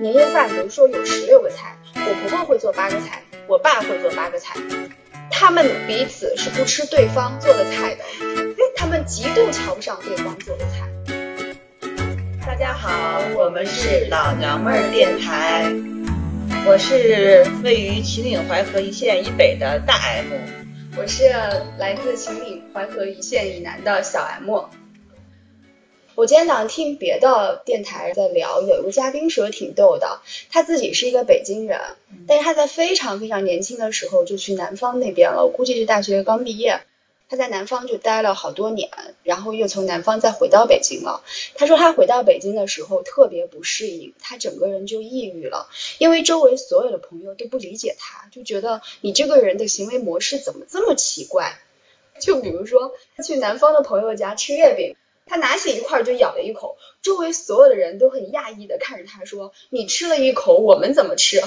年夜饭，比如说有十六个菜，我婆婆会做八个菜，我爸会做八个菜，他们彼此是不吃对方做的菜的，他们极度瞧不上对方做的菜。大家好，我们是老娘们儿电台，我是位于秦岭淮河一线以北的大 M，我是来自秦岭淮河一线以南的小 M。我今天早上听别的电台在聊，有一个嘉宾说挺逗的，他自己是一个北京人，但是他在非常非常年轻的时候就去南方那边了，我估计是大学刚毕业，他在南方就待了好多年，然后又从南方再回到北京了。他说他回到北京的时候特别不适应，他整个人就抑郁了，因为周围所有的朋友都不理解他，就觉得你这个人的行为模式怎么这么奇怪？就比如说他去南方的朋友家吃月饼。他拿起一块就咬了一口，周围所有的人都很讶异的看着他说：“你吃了一口，我们怎么吃？”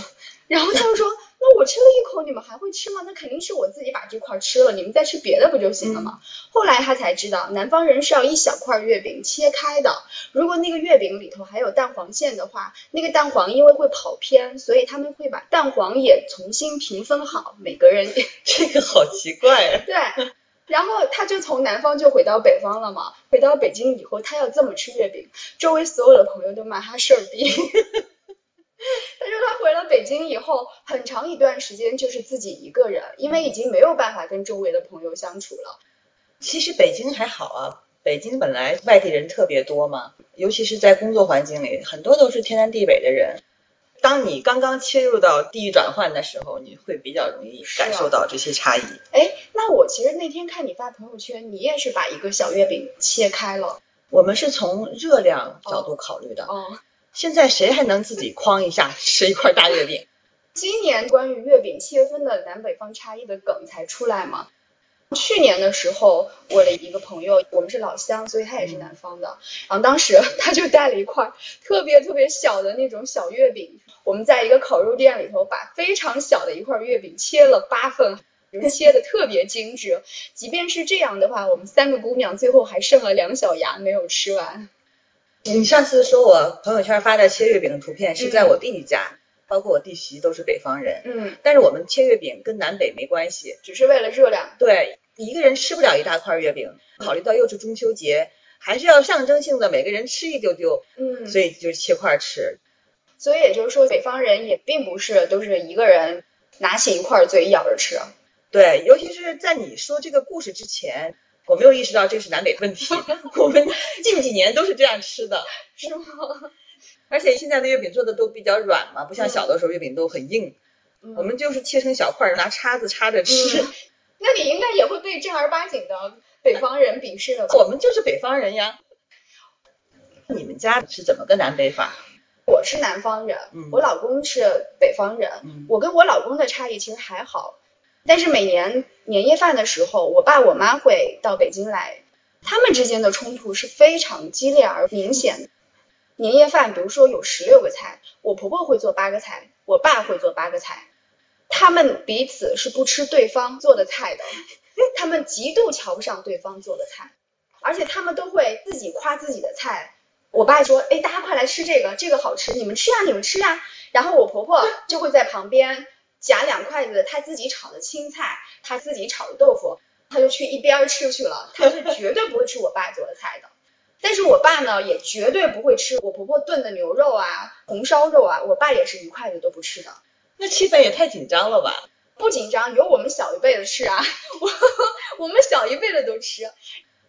然后他就说：“那我吃了一口，你们还会吃吗？那肯定是我自己把这块吃了，你们再吃别的不就行了吗？”后来他才知道，南方人是要一小块月饼切开的，如果那个月饼里头还有蛋黄馅的话，那个蛋黄因为会跑偏，所以他们会把蛋黄也重新平分好，每个人。这个好奇怪啊！对。然后他就从南方就回到北方了嘛，回到北京以后，他要这么吃月饼，周围所有的朋友都骂他事儿逼。他说他回了北京以后，很长一段时间就是自己一个人，因为已经没有办法跟周围的朋友相处了。其实北京还好啊，北京本来外地人特别多嘛，尤其是在工作环境里，很多都是天南地北的人。当你刚刚切入到地域转换的时候，你会比较容易感受到这些差异。哎，那我其实那天看你发朋友圈，你也是把一个小月饼切开了。我们是从热量角度考虑的。哦。现在谁还能自己哐一下吃一块大月饼？今年关于月饼切分的南北方差异的梗才出来吗？去年的时候，我的一个朋友，我们是老乡，所以他也是南方的。然后当时他就带了一块特别特别小的那种小月饼，我们在一个烤肉店里头，把非常小的一块月饼切了八份，切的特别精致。即便是这样的话，我们三个姑娘最后还剩了两小牙没有吃完。你上次说我朋友圈发的切月饼的图片是在我弟弟家。包括我弟媳都是北方人，嗯，但是我们切月饼跟南北没关系，只是为了热量。对，一个人吃不了一大块月饼，考虑到又是中秋节，还是要象征性的每个人吃一丢丢，嗯，所以就切块吃。所以也就是说，北方人也并不是都是一个人拿起一块嘴咬着吃。对，尤其是在你说这个故事之前，我没有意识到这是南北问题。我们近几年都是这样吃的，是吗？而且现在的月饼做的都比较软嘛，不像小的时候月饼都很硬。我们就是切成小块，拿叉子插着吃。那你应该也会被正儿八经的北方人鄙视的。我们就是北方人呀。你们家是怎么个南北法？我是南方人，我老公是北方人。我跟我老公的差异其实还好，但是每年年夜饭的时候，我爸我妈会到北京来，他们之间的冲突是非常激烈而明显的。年夜饭，比如说有十六个菜，我婆婆会做八个菜，我爸会做八个菜，他们彼此是不吃对方做的菜的，他们极度瞧不上对方做的菜，而且他们都会自己夸自己的菜。我爸说，哎，大家快来吃这个，这个好吃，你们吃啊，你们吃啊。然后我婆婆就会在旁边夹两筷子她自己炒的青菜，她自己炒的豆腐，她就去一边吃去了，她是绝对不会吃我爸做的菜的。但是我爸呢，也绝对不会吃我婆婆炖的牛肉啊、红烧肉啊，我爸也是一筷子都不吃的。那气氛也太紧张了吧？不紧张，有我们小一辈的吃啊，我我们小一辈的都吃。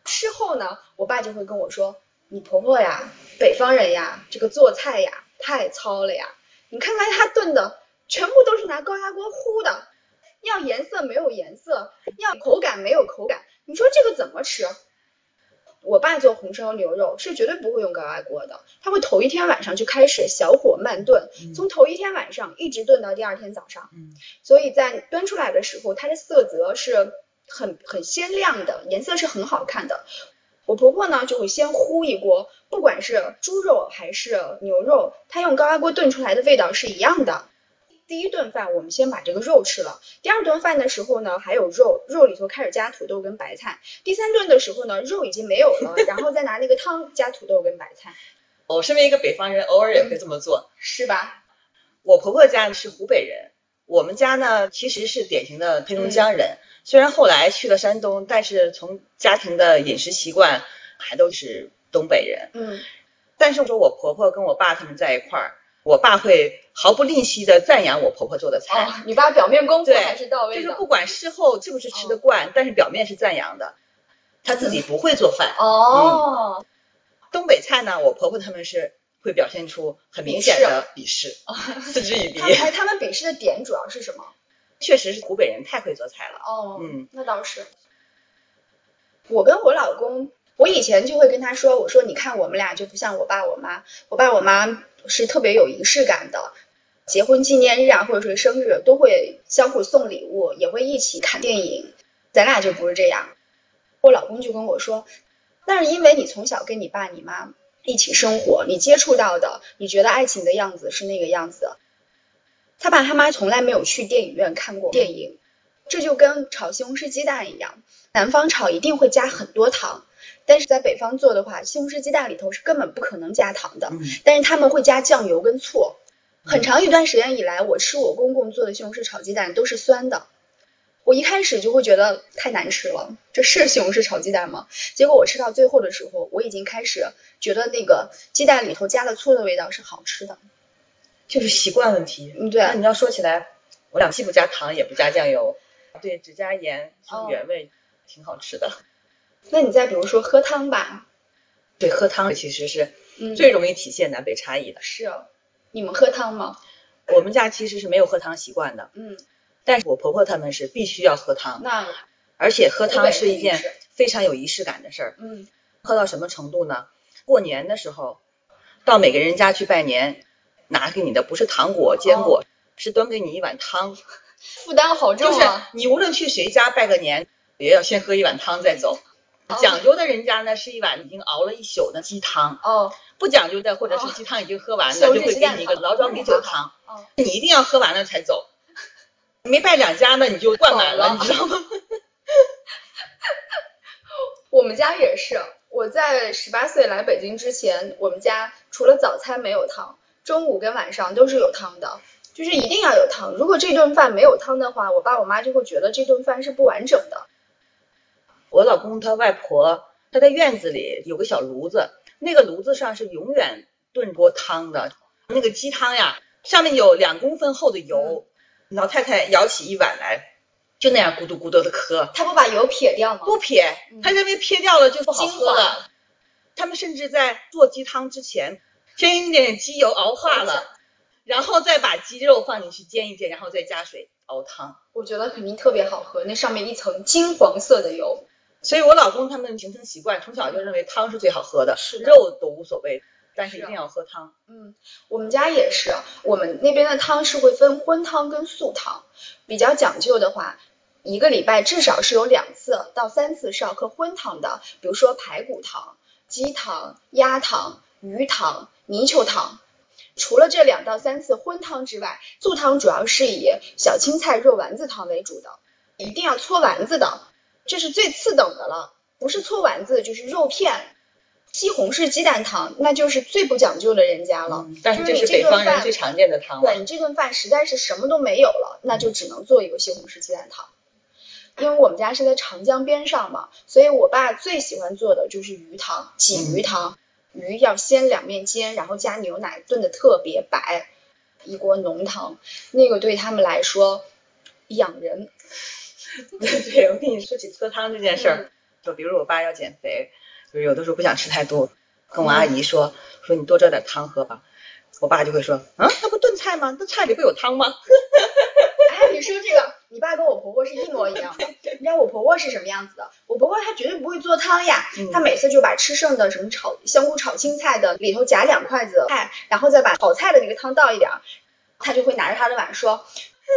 吃后呢，我爸就会跟我说：“你婆婆呀，北方人呀，这个做菜呀太糙了呀。你看看她炖的，全部都是拿高压锅烀的，要颜色没有颜色，要口感没有口感。你说这个怎么吃？”我爸做红烧牛肉是绝对不会用高压锅的，他会头一天晚上就开始小火慢炖，从头一天晚上一直炖到第二天早上。嗯，所以在端出来的时候，它的色泽是很很鲜亮的，颜色是很好看的。我婆婆呢就会先烀一锅，不管是猪肉还是牛肉，她用高压锅炖出来的味道是一样的。第一顿饭我们先把这个肉吃了，第二顿饭的时候呢还有肉，肉里头开始加土豆跟白菜。第三顿的时候呢肉已经没有了，然后再拿那个汤加土豆跟白菜。我 身为一个北方人，偶尔也会这么做，是吧？我婆婆家是湖北人，我们家呢其实是典型的黑龙江人，虽然后来去了山东，但是从家庭的饮食习惯还都是东北人。嗯但是说我婆婆跟我爸他们在一块儿，我爸会毫不吝惜的赞扬我婆婆做的菜，哦，你爸表面功夫还是到位的。就是不管事后是不是吃得惯，但是表面是赞扬的。他自己不会做饭，哦，东北菜呢，我婆婆他们是会表现出很明显的鄙视，嗤之以鼻他。哎，他们鄙视的点主要是什么？确实是湖北人太会做菜了。哦，嗯，那倒是。我跟我老公，我以前就会跟他说，我说你看我们俩就不像我爸我妈，我爸我妈是特别有仪式感的，结婚纪念日啊或者是生日都会相互送礼物，也会一起看电影，咱俩就不是这样。我老公就跟我说，那是因为你从小跟你爸你妈一起生活，你接触到的，你觉得爱情的样子是那个样子。他爸他妈从来没有去电影院看过电影，这就跟炒西红柿鸡蛋一样，南方炒一定会加很多糖，但是在北方做的话，西红柿鸡蛋里头是根本不可能加糖的，嗯但是他们会加酱油跟醋。很长一段时间以来，我吃我公公做的西红柿炒鸡蛋都是酸的。我一开始就会觉得太难吃了，这是西红柿炒鸡蛋吗？结果我吃到最后的时候，我已经开始觉得那个鸡蛋里头加了醋的味道是好吃的。就是习惯问题。嗯，对那你要说起来，我俩既不加糖也不加酱油，对，只加盐，就是原味，挺好吃的。那你再比如说喝汤吧，对，喝汤其实是嗯，最容易体现南北差异的。是你们喝汤吗？我们家其实是没有喝汤习惯的，嗯，但是我婆婆他们是必须要喝汤，那而且喝汤是一件非常有仪式感的事儿。嗯喝到什么程度呢？过年的时候，到每个人家去拜年，拿给你的不是糖果、坚果，是端给你一碗汤。负担好重就是。你无论去谁家拜个年，也要先喝一碗汤再走。讲究的人家呢是一碗已经熬了一宿的鸡汤，哦不讲究的或者是鸡汤已经喝完西的，就会给你一个汤老庄米酒汤，哦，你一定要喝完了才走。没拜两家呢，你就灌满了你知道吗？我们家也是。我在十八岁来北京之前，我们家除了早餐没有汤，中午跟晚上都是有汤的，就是一定要有汤。如果这顿饭没有汤的话，我爸我妈就会觉得这顿饭是不完整的。我老公他外婆，他在院子里有个小炉子，那个炉子上是永远炖锅汤的，那个鸡汤呀，上面有两公分厚的油，老太太舀起一碗来，就那样咕嘟咕嘟的喝，他不把油撇掉吗？不撇嗯，他认为撇掉了就不好喝了。他们甚至在做鸡汤之前，先用点鸡油熬化了，然后再把鸡肉放进去煎一煎，然后再加水熬汤。我觉得肯定特别好喝，那上面一层金黄色的油。所以我老公他们形成习惯，从小就认为汤是最好喝的，是的肉都无所谓，但是一定要喝汤。嗯，我们家也是，我们那边的汤是会分荤汤跟素汤，比较讲究的话，一个礼拜至少是有两次到三次是要喝荤汤的，比如说排骨汤、鸡汤、鸭汤、鱼汤、泥鳅汤。除了这两到三次荤汤之外，素汤主要是以小青菜肉丸子汤为主的，一定要搓丸子的，这是最次等的了，不是搓丸子就是肉片。西红柿鸡蛋汤那就是最不讲究的人家了，嗯但是这就是你北方人顿饭最常见的汤了。对你这顿饭实在是什么都没有了，那就只能做一个西红柿鸡蛋汤。因为我们家是在长江边上嘛，所以我爸最喜欢做的就是鱼汤，鲫鱼汤。鱼要先两面煎，然后加牛奶炖的特别白，一锅浓汤，那个对他们来说养人。对 对，我跟你说起喝汤这件事嗯儿，就比如我爸要减肥，就是有的时候不想吃太多，跟我阿姨说说你多找点汤喝吧，我爸就会说，啊，那不炖菜吗？那菜里不有汤吗？哎，你说这个，你爸跟我婆婆是一模一样的。你知道我婆婆是什么样子的？我婆婆她绝对不会做汤呀，嗯她每次就把吃剩的什么炒香菇炒青菜的里头夹两筷子菜，然后再把炒菜的那个汤倒一点儿，她就会拿着她的碗说。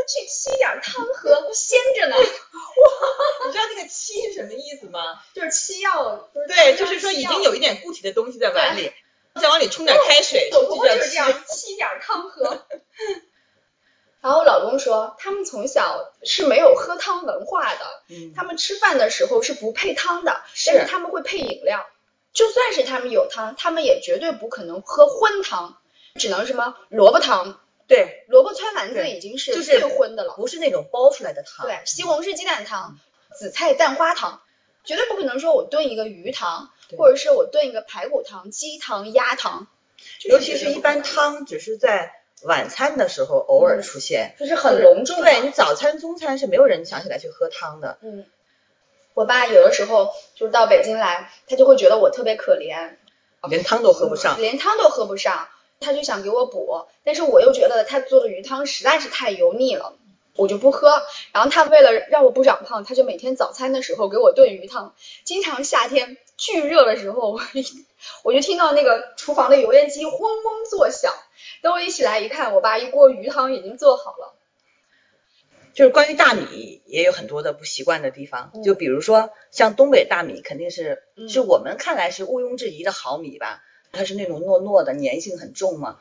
去沏点汤喝，鲜着呢。哇你知道那个沏是什么意思吗？就是沏药，对，就是说已经有一点固体的东西在碗里，再往里冲点开水，就是这样，沏。沏点汤喝。然后我老公说，他们从小是没有喝汤文化的，嗯，他们吃饭的时候是不配汤的，是但是他们会配饮料。就算是他们有汤，他们也绝对不可能喝荤汤，只能什么萝卜汤。对，萝卜汆丸子已经是最荤的了。不是那种煲出来的汤。对，西红柿鸡蛋汤、紫菜蛋花汤，绝对不可能说我炖一个鱼汤，或者是我炖一个排骨汤、鸡汤、鸭汤。尤其是一般汤只是在晚餐的时候偶尔出现，就是很隆重的。对你早餐、中餐是没有人想起来去喝汤的。嗯，我爸有的时候就是到北京来，他就会觉得我特别可怜，连汤都喝不上。连汤都喝不上，他就想给我补，但是我又觉得他做的鱼汤实在是太油腻了。我就不喝，然后他为了让我不长胖，他就每天早餐的时候给我炖鱼汤。经常夏天巨热的时候，我我就听到那个厨房的油烟机嗡嗡作响。等我一起来一看，我爸一锅鱼汤已经做好了。就是关于大米也有很多的不习惯的地方，嗯就比如说像东北大米，肯定是嗯是我们看来是毋庸置疑的好米吧，它是那种糯糯的，粘性很重嘛。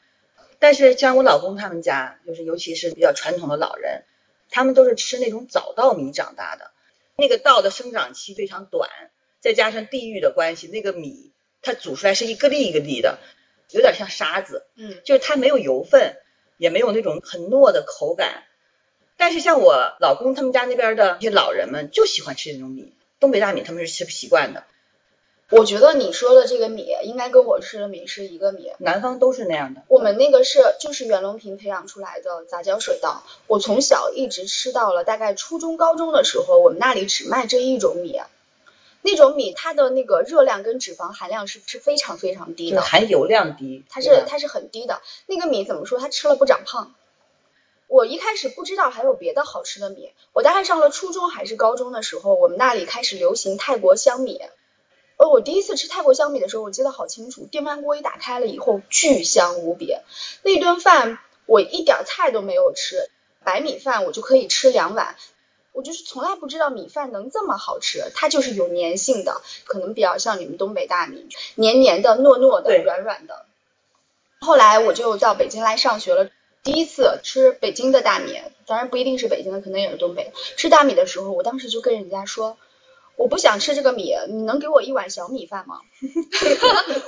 但是像我老公他们家，就是尤其是比较传统的老人，他们都是吃那种早稻米长大的，那个稻的生长期非常短，再加上地域的关系，那个米它煮出来是一个粒一个粒的，有点像沙子，嗯。就是它没有油分，也没有那种很糯的口感。但是像我老公他们家那边的一些老人们就喜欢吃这种米，东北大米他们是吃不习惯的，我觉得你说的这个米应该跟我吃的米是一个米。南方都是那样的。我们那个是就是袁隆平培养出来的杂交水稻，我从小一直吃到了大概初中高中的时候，我们那里只卖这一种米，那种米它的那个热量跟脂肪含量是是非常非常低的，含油量低，它是它是很低的。那个米怎么说？它吃了不长胖。我一开始不知道还有别的好吃的米，我大概上了初中还是高中的时候，我们那里开始流行泰国香米。而我第一次吃泰国香米的时候，我记得好清楚，电饭锅一打开了以后，巨香无比。那顿饭我一点菜都没有吃，白米饭我就可以吃两碗。我就是从来不知道米饭能这么好吃，它就是有粘性的，可能比较像你们东北大米，黏黏的、糯糯的、软软的。后来我就到北京来上学了，第一次吃北京的大米，当然不一定是北京的，可能也是东北的。吃大米的时候，我当时就跟人家说，我不想吃这个米，你能给我一碗小米饭吗？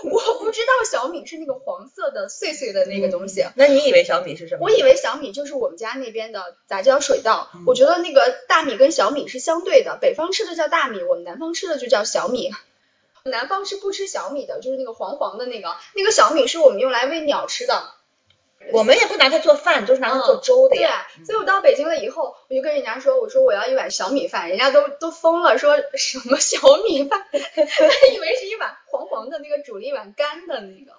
我不知道小米是那个黄色的碎碎的那个东西。那你以为小米是什么？我以为小米就是我们家那边的杂交水稻，嗯我觉得那个大米跟小米是相对的，北方吃的叫大米，我们南方吃的就叫小米。南方是不吃小米的，就是那个黄黄的那个，那个小米是我们用来喂鸟吃的。我们也不拿它做饭，都是拿它做嗯粥的呀对呀。，所以我到北京了以后，我就跟人家说，我说我要一碗小米饭，人家都都疯了，说什么小米饭，他以为是一碗黄黄的那个煮了一碗干的那个。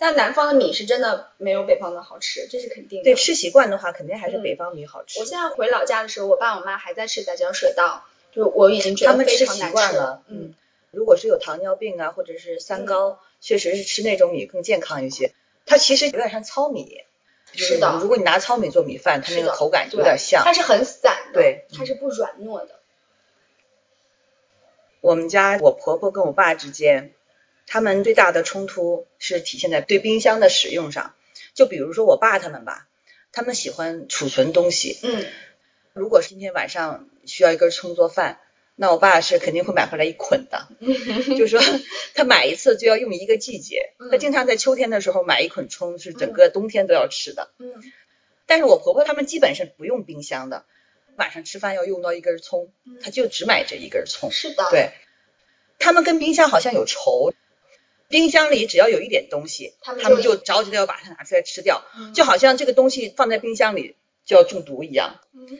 但南方的米是真的没有北方的好吃，这是肯定的。对，吃习惯的话，肯定还是嗯北方米好吃我。现在回老家的时候，我爸我妈还在吃杂交水稻，就我已经觉他得们吃习非常难吃惯了，嗯，，如果是有糖尿病啊，或者是三高，确实是吃那种米更健康一些。它其实有点像糙米，是的如果你拿糙米做米饭，它那个口感就有点像它。是很散的，对它是不软糯的。我们家我婆婆跟我爸之间，他们最大的冲突是体现在对冰箱的使用上。就比如说我爸他们吧，他们喜欢储存东西。嗯，如果是今天晚上需要一根葱做饭，那我爸是肯定会买回来一捆的，就是说他买一次就要用一个季节。嗯他经常在秋天的时候买一捆葱，是整个冬天都要吃的。嗯但是我婆婆他们基本是不用冰箱的，晚上吃饭要用到一根葱，嗯他就只买这一根葱。是的，，对，他们跟冰箱好像有仇。冰箱里只要有一点东西，他们就就着急的要把它拿出来吃掉，嗯就好像这个东西放在冰箱里就要中毒一样。嗯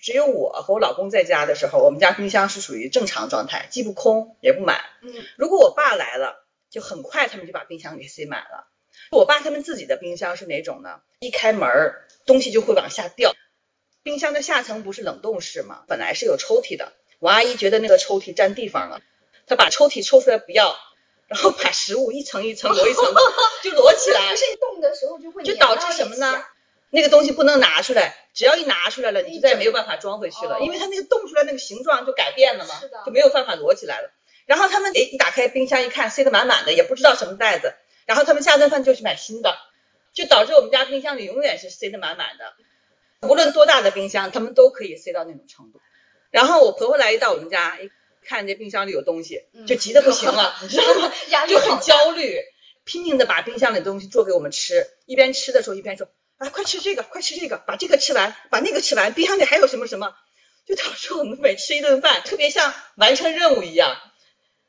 只有我和我老公在家的时候，我们家冰箱是属于正常状态，既不空也不满。嗯如果我爸来了，就很快他们就把冰箱给塞满了。我爸他们自己的冰箱是哪种呢？一开门儿，东西就会往下掉。冰箱的下层不是冷冻室吗？本来是有抽屉的，我阿姨觉得那个抽屉占地方了，她把抽屉抽出来不要，然后把食物一层一层摞一层 就摞起来不，是冻的时候就会就导致什么呢？那个东西不能拿出来，只要一拿出来了，你就再也没有办法装回去了，哦因为它那个冻出来那个形状就改变了嘛，就没有办法摞起来了。然后他们一打开冰箱一看，塞得满满的，也不知道什么袋子，然后他们下顿饭就去买新的，就导致我们家冰箱里永远是塞得满满的，无论多大的冰箱，他们都可以塞到那种程度。然后我婆婆来一到我们家，一看这冰箱里有东西，嗯就急得不行了，你知道吗？就很焦虑，拼命的把冰箱里的东西做给我们吃，一边吃的时候一边说啊，快吃这个，快吃这个，把这个吃完，把那个吃完，冰箱里还有什么什么，就导致我们每吃一顿饭，特别像完成任务一样。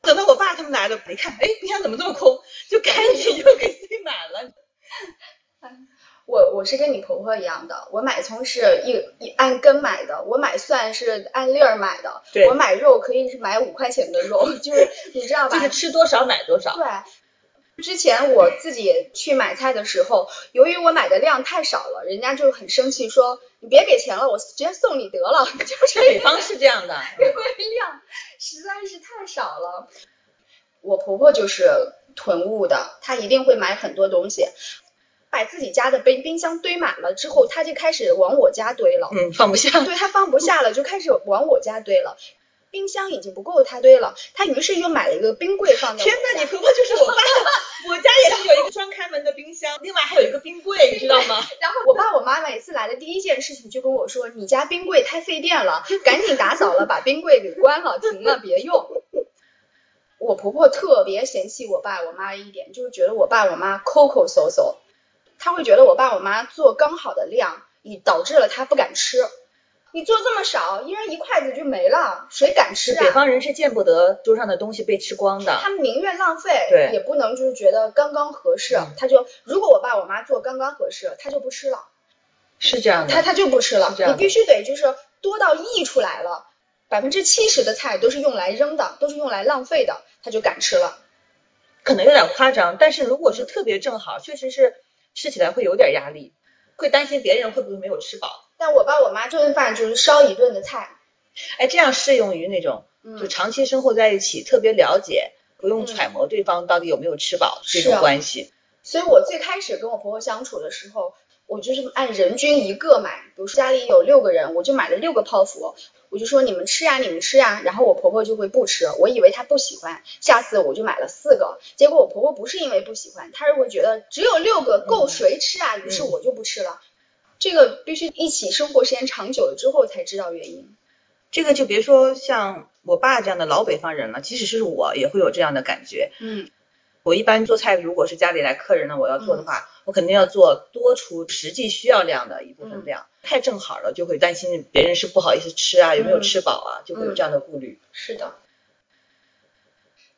等到我爸他们来了，一看，哎，冰箱怎么这么空？就赶紧又给塞满了。我我是跟你婆婆一样的，我买葱是一一按根买的，我买蒜是按粒儿买的，我买肉可以是买五块钱的肉，就是你知道吧？就是吃多少买多少。对。之前我自己去买菜的时候，由于我买的量太少了，人家就很生气，说你别给钱了，我直接送你得了。就是北方是这样的，因为量实在是太少了。我婆婆就是囤物的，她一定会买很多东西，把自己家的冰冰箱堆满了之后，她就开始往我家堆了。嗯，放不下。对她放不下了，就开始往我家堆了。冰箱已经不够他堆了，他于是又买了一个冰柜放在我天家。呐，你婆婆就是我爸，我家也是有一个双开门的冰箱，另外还有一个冰柜，你知道吗？然后我爸我妈每次来的第一件事情就跟我说：“你家冰柜太费电了，赶紧打扫了，把冰柜给关了，停了，别用。”我婆婆特别嫌弃我爸我妈一点，就是觉得我爸我妈抠抠搜搜，她会觉得我爸我妈做刚好的量，以导致了她不敢吃。你做这么少，一人一筷子就没了，谁敢吃啊？北方人是见不得桌上的东西被吃光的。他们宁愿浪费，对也不能就是觉得刚刚合适。嗯他就如果我爸我妈做刚刚合适，他就不吃了。是这样的。他他就不吃了你必须得就是多到溢出来了，百分之七十的菜都是用来扔的，都是用来浪费的，他就敢吃了。可能有点夸张，但是如果是特别正好，确实是吃起来会有点压力，会担心别人会不会没有吃饱。但我爸我妈这顿饭就是烧一顿的菜，哎，这样适用于那种就嗯，长期生活在一起，特别了解，不用嗯揣摩对方到底有没有吃饱这种关系。所以我最开始跟我婆婆相处的时候，我就是按人均一个买，比如说家里有六个人，我就买了六个泡芙，我就说你们吃呀，你们吃呀，然后我婆婆就会不吃，我以为她不喜欢，下次我就买了四个，结果我婆婆不是因为不喜欢，她是会觉得只有六个够谁吃啊，于是我就不吃了。这个必须一起生活时间长久了之后才知道原因。这个就别说像我爸这样的老北方人了，即使是我也会有这样的感觉。嗯我一般做菜，如果是家里来客人了，我要做的话，我肯定要做多出实际需要量的一部分量。太正好了，就会担心别人是不好意思吃啊，有没有吃饱啊，就会有这样的顾虑。是的。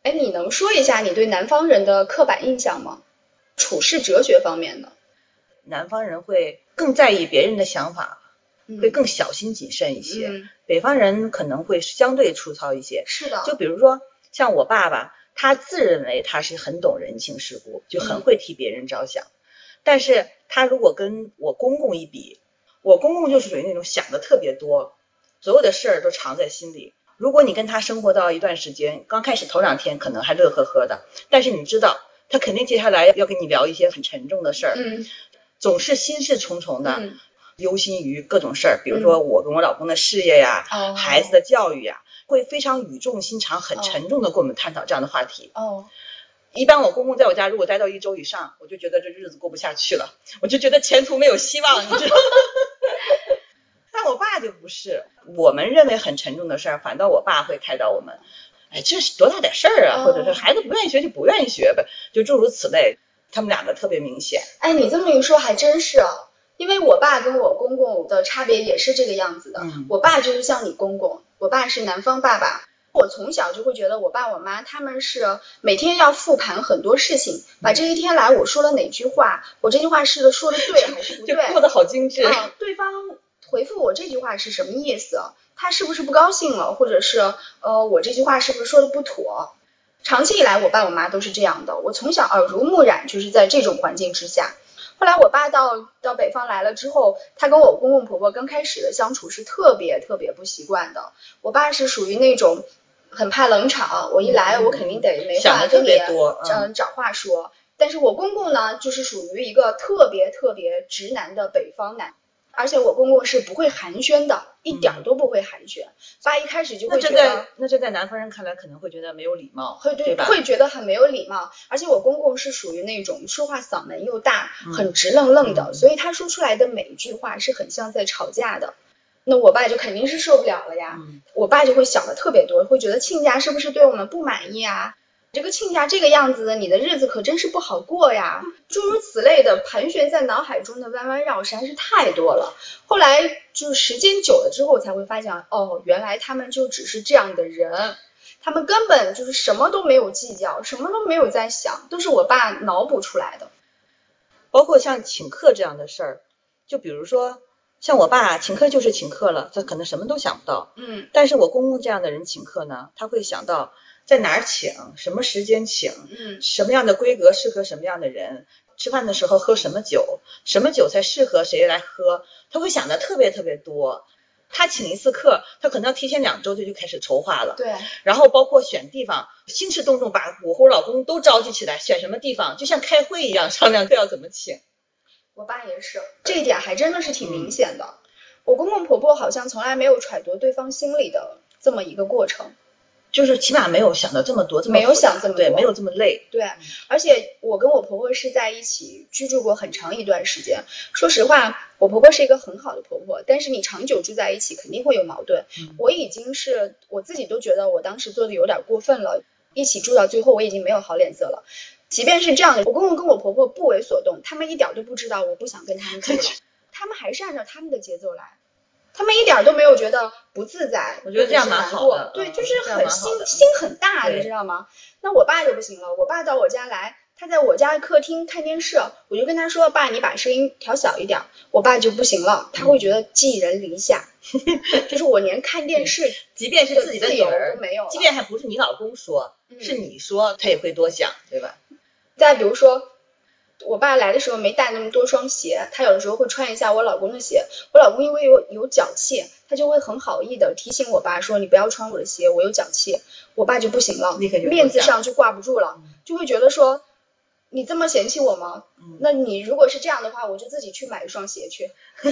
哎，你能说一下你对南方人的刻板印象吗？处事哲学方面的。南方人会更在意别人的想法，嗯会更小心谨慎一些。嗯，北方人可能会相对粗糙一些。是的。就比如说像我爸爸，他自认为他是很懂人情世故，就很嗯会替别人着想。但是他如果跟我公公一比，我公公就是属于那种想的特别多，所有的事儿都藏在心里。如果你跟他生活到一段时间，刚开始头两天可能还乐呵呵的，但是你知道他肯定接下来要跟你聊一些很沉重的事儿，嗯总是心事重重的，嗯忧心于各种事儿，比如说我跟我老公的事业呀，哦孩子的教育呀，会非常语重心长、很哦沉重的跟我们探讨这样的话题。哦一般我公公在我家如果待到一周以上，我就觉得这日子过不下去了，我就觉得前途没有希望，你知道吗？但我爸就不是，我们认为很沉重的事儿，反倒我爸会开导我们。哎，这是多大点事儿啊，哦或者是孩子不愿意学就不愿意学呗，就诸如此类。他们两个特别明显。哎，你这么一说还真是啊，因为我爸跟我公公的差别也是这个样子的。嗯我爸就是像你公公，我爸是南方爸爸。我从小就会觉得我爸我妈他们是每天要复盘很多事情，把这一天来我说了哪句话，我这句话是说的对还是不对？就过得好精致。啊，对方回复我这句话是什么意思？他是不是不高兴了，或者是呃我这句话是不是说的不妥？长期以来，我爸我妈都是这样的，我从小耳濡目染，就是在这种环境之下。后来我爸到到北方来了之后，他跟我公公婆婆刚开始的相处是特别特别不习惯的。我爸是属于那种很怕冷场，我一来我肯定得没话跟你别多，嗯，嗯找话说。但是我公公呢，就是属于一个特别特别直男的北方男，而且我公公是不会寒暄的，一点儿都不会寒暄。爸一开始就会觉得在那这在南方人看来可能会觉得没有礼貌，会对吧？会觉得很没有礼貌，而且我公公是属于那种说话嗓门又大，嗯很直愣愣的，嗯所以他说出来的每一句话是很像在吵架的。那我爸就肯定是受不了了呀。嗯我爸就会想的特别多，会觉得亲家是不是对我们不满意啊？这个亲家这个样子，你的日子可真是不好过呀。诸如此类的盘旋在脑海中的弯弯绕实在是太多了。后来就是时间久了之后，我才会发现，哦，原来他们就只是这样的人，他们根本就是什么都没有计较，什么都没有在想，都是我爸脑补出来的。包括像请客这样的事儿，就比如说像我爸请客就是请客了，他可能什么都想不到。嗯但是我公公这样的人请客呢，他会想到在哪儿请，什么时间请，嗯什么样的规格适合什么样的人，吃饭的时候喝什么酒，什么酒才适合谁来喝，他会想的特别特别多。他请一次客，他可能要提前两周就就开始筹划了，对，然后包括选地方，兴师动众把我和我老公都召集起来，选什么地方，就像开会一样商量要怎么请。我爸也是，这一点还真的是挺明显的。我公公婆婆好像从来没有揣度对方心里的这么一个过程。就是起码没有想到这么多，这么没有想这么对，多没有这么累。对，而且我跟我婆婆是在一起居住过很长一段时间。说实话，我婆婆是一个很好的婆婆，但是你长久住在一起肯定会有矛盾。嗯我已经是我自己都觉得我当时做的有点过分了，一起住到最后我已经没有好脸色了。即便是这样的，我公公跟我婆婆不为所动，他们一点都不知道我不想跟他们住了，他们还是按照他们的节奏来。他们一点都没有觉得不自在，我觉得这样蛮好的对就是很心心很大，你知道吗？那我爸就不行了，我爸到我家来，他在我家客厅看电视，我就跟他说：“爸，你把声音调小一点。”我爸就不行了，他会觉得寄人篱下，就是我连看电视 即便是自己的女儿都没有即便还不是你老公说，嗯是你说，他也会多想，对吧？再比如说，我爸来的时候没带那么多双鞋，他有的时候会穿一下我老公的鞋。我老公因为有有脚气，他就会很好意的提醒我爸说：“你不要穿我的鞋，我有脚气。”我爸就不行了面子上就挂不住了，就会觉得说：“你这么嫌弃我吗？嗯那你如果是这样的话，我就自己去买一双鞋去。”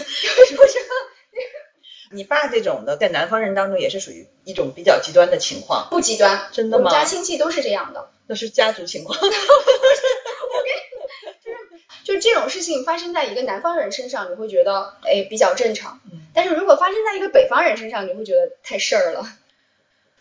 你爸这种的，在南方人当中也是属于一种比较极端的情况，不极端，真的吗我们家亲戚都是这样的。那是家族情况。就是这种事情发生在一个南方人身上，你会觉得哎比较正常嗯；但是如果发生在一个北方人身上，你会觉得太事儿了。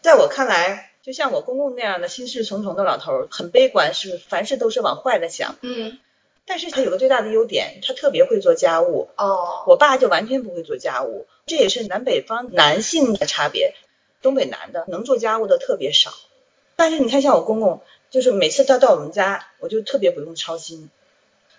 在我看来，就像我公公那样的心事重重的老头儿，很悲观，是凡事都是往坏的想。嗯，但是他有个最大的优点，他特别会做家务。哦，我爸就完全不会做家务，这也是南北方男性的差别。东北男的能做家务的特别少，但是你看像我公公，就是每次他到我们家，我就特别不用操心，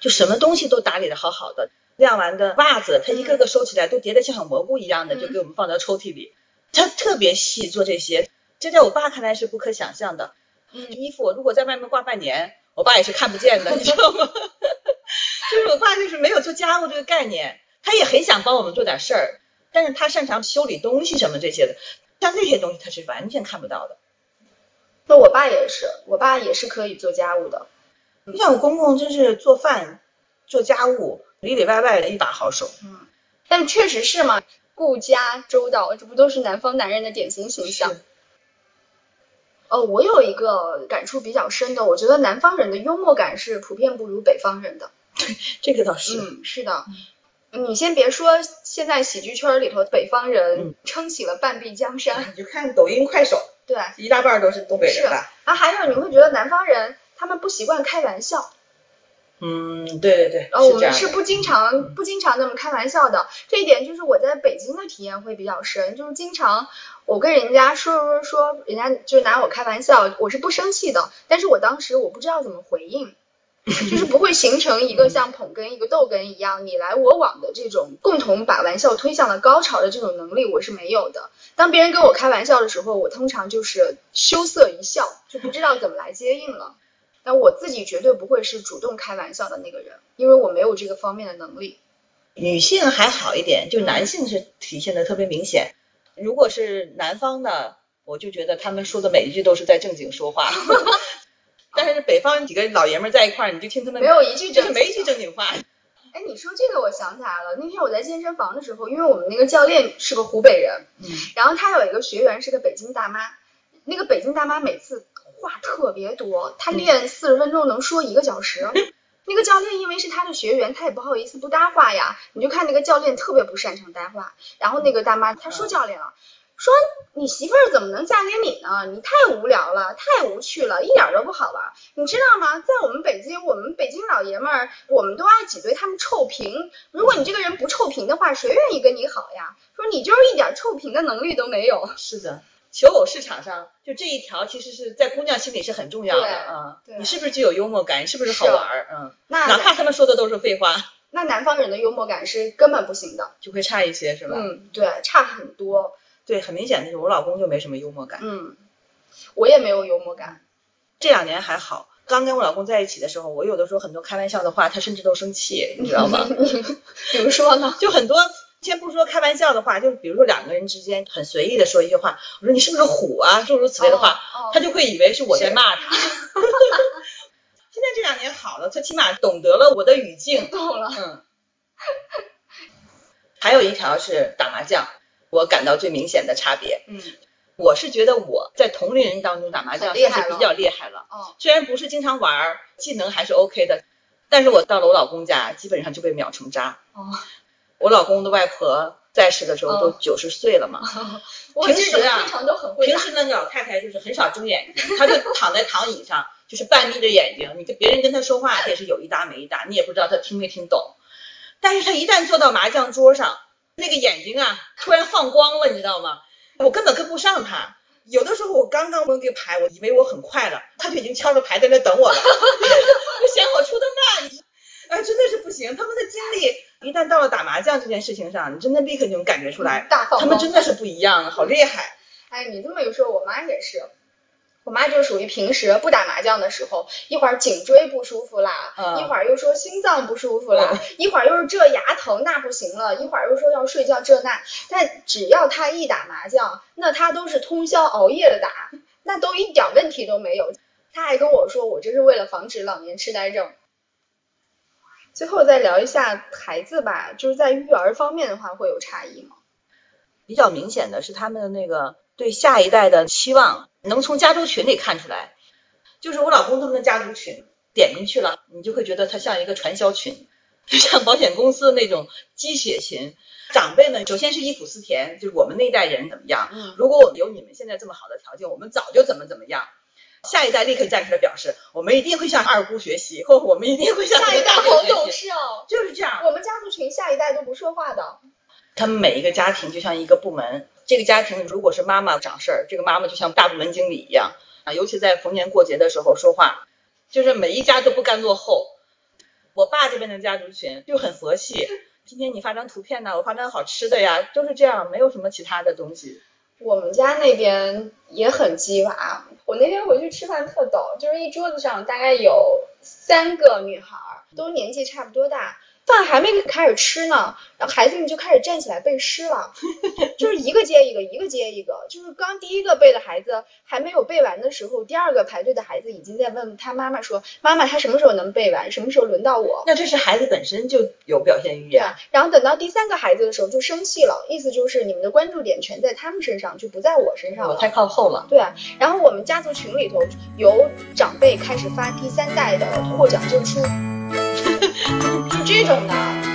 就什么东西都打理的好好的，晾完的袜子他一个个收起来都叠得像小蘑菇一样的，嗯就给我们放到抽屉里。他特别细做这些，这在我爸看来是不可想象的。嗯衣服如果在外面挂半年，我爸也是看不见的，你知道吗？就是我爸就是没有做家务这个概念，他也很想帮我们做点事儿，但是他擅长修理东西什么这些的，像这些东西他是完全看不到的。那我爸也是，我爸也是可以做家务的。你像我公公，真是做饭、做家务里里外外的一把好手。嗯但确实是嘛，顾家周到，这不都是南方男人的典型形象？哦，我有一个感触比较深的，我觉得南方人的幽默感是普遍不如北方人的。这个倒是，嗯，是的。你先别说，现在喜剧圈里头北方人嗯撑起了半壁江山，你就看抖音、快手，对，一大半都是东北人吧？啊，还有你会觉得南方人他们不习惯开玩笑，嗯，对对对，呃，我。们是不经常不经常那么开玩笑的。这一点就是我在北京的体验会比较深，就是经常我跟人家说说说，人家就拿我开玩笑，我是不生气的，但是我当时我不知道怎么回应。就是不会形成一个像捧哏一个逗哏一样你来我往的这种共同把玩笑推向了高潮的这种能力，我是没有的。当别人跟我开玩笑的时候，我通常就是羞涩一笑，就不知道怎么来接应了。但我自己绝对不会是主动开玩笑的那个人，因为我没有这个方面的能力。女性还好一点，就嗯男性是体现的特别明显。如果是南方的，我就觉得他们说的每一句都是在正经说话。但是北方几个老爷们儿在一块儿，你就听他们没有一句正经就是没一句正经话。哎，你说这个我想起来了，那天我在健身房的时候，因为我们那个教练是个湖北人，嗯，然后他有一个学员是个北京大妈，那个北京大妈每次话特别多，他练四十分钟能说一个小时，那个教练因为是他的学员，他也不好意思不搭话呀。你就看那个教练特别不擅长搭话，然后那个大妈她说教练了，说你媳妇儿怎么能嫁给你呢？你太无聊了，太无趣了，一点都不好玩。你知道吗？在我们北京，我们北京老爷们儿，我们都爱挤兑他们臭贫。如果你这个人不臭贫的话，谁愿意跟你好呀？说你就是一点臭贫的能力都没有。是的。求偶市场上，就这一条，其实是在姑娘心里是很重要的啊。你是不是具有幽默感？你是不是好玩儿？嗯，那哪怕他们说的都是废话。那南方人的幽默感是根本不行的，就会差一些，是吧？嗯，对，差很多。对，很明显的是，我老公就没什么幽默感。嗯，我也没有幽默感。这两年还好，刚跟我老公在一起的时候，我有的时候很多开玩笑的话，他甚至都生气，你知道吗？比如说呢？就很多。先不说开玩笑的话，就是比如说两个人之间很随意的说一句话，我说你是不是虎啊，诸如此类的话，他就会以为是我在骂他。现在这两年好了，他起码懂得了我的语境。懂了。嗯。还有一条是打麻将，我感到最明显的差别。嗯。我是觉得我在同龄人当中打麻将算是比较厉害了。哦。虽然不是经常玩，技能还是 OK 的，但是我到了我老公家，基本上就被秒成渣。哦。我老公的外婆在世的时候都九十岁了嘛，平时啊，平时那个老太太就是很少睁眼睛，她就躺在躺椅上，就是半眯着眼睛，你跟别人跟她说话，她也是有一搭没一搭，你也不知道她听没听懂。但是她一旦坐到麻将桌上，那个眼睛啊突然放光了，你知道吗？我根本跟不上她。有的时候我刚刚摸个牌，我以为我很快了，她就已经敲着牌在那等我了，嫌我出的慢，哎，真的是不行，他们的精力。一旦到了打麻将这件事情上，你真的立刻就能感觉出来，他们真的是不一样，好厉害。哎，你这么一说，我妈也是，我妈就属于平时不打麻将的时候，一会儿颈椎不舒服啦，一会儿又说心脏不舒服了，一会儿又是这牙疼那不行了，一会儿又说要睡觉这那。但只要她一打麻将，那她都是通宵熬夜的打，那都一点问题都没有。她还跟我说，我这是为了防止老年痴呆症。最后再聊一下孩子吧，就是在育儿方面的话会有差异吗？比较明显的是他们的那个对下一代的期望，能从家族群里看出来。就是我老公他们的家族群点进去了，你就会觉得他像一个传销群，就像保险公司的那种鸡血群。长辈们首先是忆苦思甜，就是我们那一代人怎么样？嗯，如果我们有你们现在这么好的条件，我们早就怎么怎么样。下一代立刻站出来表示，我们一定会向二姑学习，或我们一定会向下一代好懂事哦，就是这样。我们家族群下一代都不说话的。他们每一个家庭就像一个部门，这个家庭如果是妈妈掌事儿，这个妈妈就像大部门经理一样啊，尤其在逢年过节的时候说话，就是每一家都不甘落后。我爸这边的家族群就很佛系，今天你发张图片呢，我发张好吃的呀，都是这样，没有什么其他的东西。我们家那边也很鸡娃，我那天回去吃饭特逗，就是一桌子上大概有三个女孩，都年纪差不多大。饭还没开始吃呢，然后孩子们就开始站起来背诗了，就是一个接一个，一个接一个，就是刚第一个背的孩子还没有背完的时候，第二个排队的孩子已经在问他妈妈说：“妈妈，他什么时候能背完？什么时候轮到我？”那这是孩子本身就有表现欲啊。然后等到第三个孩子的时候就生气了，意思就是你们的关注点全在他们身上，就不在我身上了。我太靠后了。对啊。然后我们家族群里头有长辈开始发第三代的获奖证书。是这种的。